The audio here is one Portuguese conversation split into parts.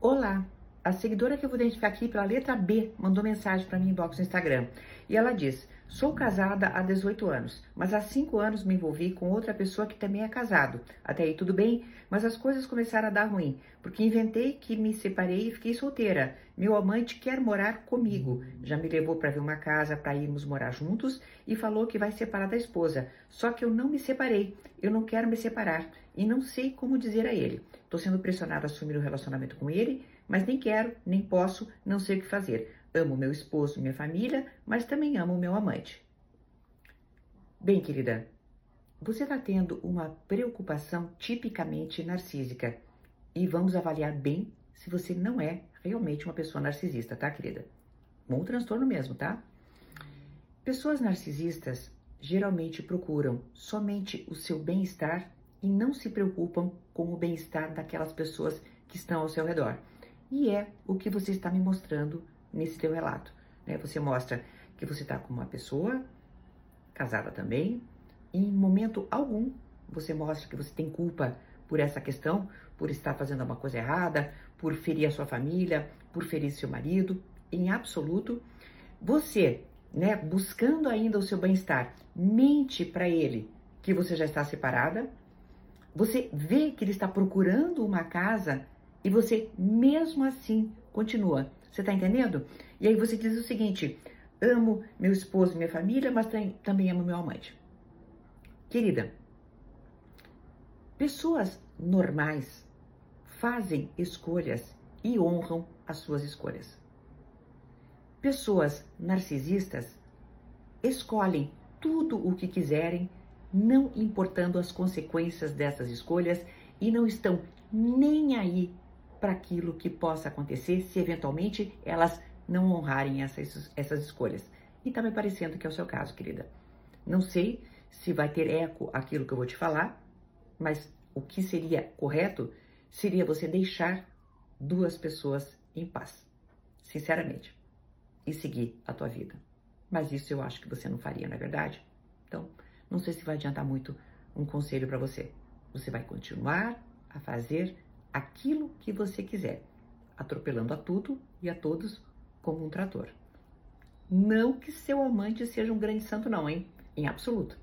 Olá, a seguidora que eu vou identificar aqui pela letra B mandou mensagem para mim inbox no Instagram. E ela diz: Sou casada há 18 anos, mas há 5 anos me envolvi com outra pessoa que também é casado. Até aí tudo bem, mas as coisas começaram a dar ruim, porque inventei que me separei e fiquei solteira. Meu amante quer morar comigo. Já me levou para ver uma casa para irmos morar juntos e falou que vai separar da esposa. Só que eu não me separei. Eu não quero me separar e não sei como dizer a ele. Estou sendo pressionada a assumir o um relacionamento com ele, mas nem quero, nem posso, não sei o que fazer. Amo meu esposo, minha família, mas também amo meu amante. Bem, querida, você está tendo uma preocupação tipicamente narcísica e vamos avaliar bem se você não é realmente uma pessoa narcisista, tá, querida? Bom transtorno mesmo, tá? Pessoas narcisistas geralmente procuram somente o seu bem-estar e não se preocupam com o bem-estar daquelas pessoas que estão ao seu redor. E é o que você está me mostrando nesse teu relato. Né? Você mostra que você está com uma pessoa casada também, e em momento algum você mostra que você tem culpa por essa questão, por estar fazendo alguma coisa errada, por ferir a sua família, por ferir seu marido, em absoluto. Você, né, buscando ainda o seu bem-estar, mente para ele que você já está separada. Você vê que ele está procurando uma casa e você mesmo assim continua. Você está entendendo? E aí você diz o seguinte: amo meu esposo, minha família, mas também amo meu amante. Querida, pessoas normais fazem escolhas e honram as suas escolhas. Pessoas narcisistas escolhem tudo o que quiserem, não importando as consequências dessas escolhas e não estão nem aí para aquilo que possa acontecer se eventualmente elas não honrarem essas, essas escolhas. E está me parecendo que é o seu caso, querida. Não sei se vai ter eco aquilo que eu vou te falar, mas o que seria correto seria você deixar duas pessoas em paz, sinceramente, e seguir a tua vida. Mas isso eu acho que você não faria, não é verdade? Então, não sei se vai adiantar muito um conselho para você. Você vai continuar a fazer aquilo que você quiser, atropelando a tudo e a todos como um trator. Não que seu amante seja um grande santo, não, hein? Em absoluto.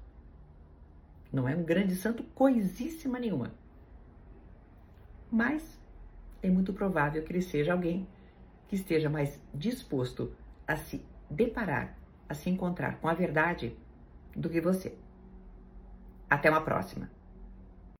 Não é um grande santo coisíssima nenhuma. Mas é muito provável que ele seja alguém que esteja mais disposto a se deparar, a se encontrar com a verdade do que você. Até uma próxima!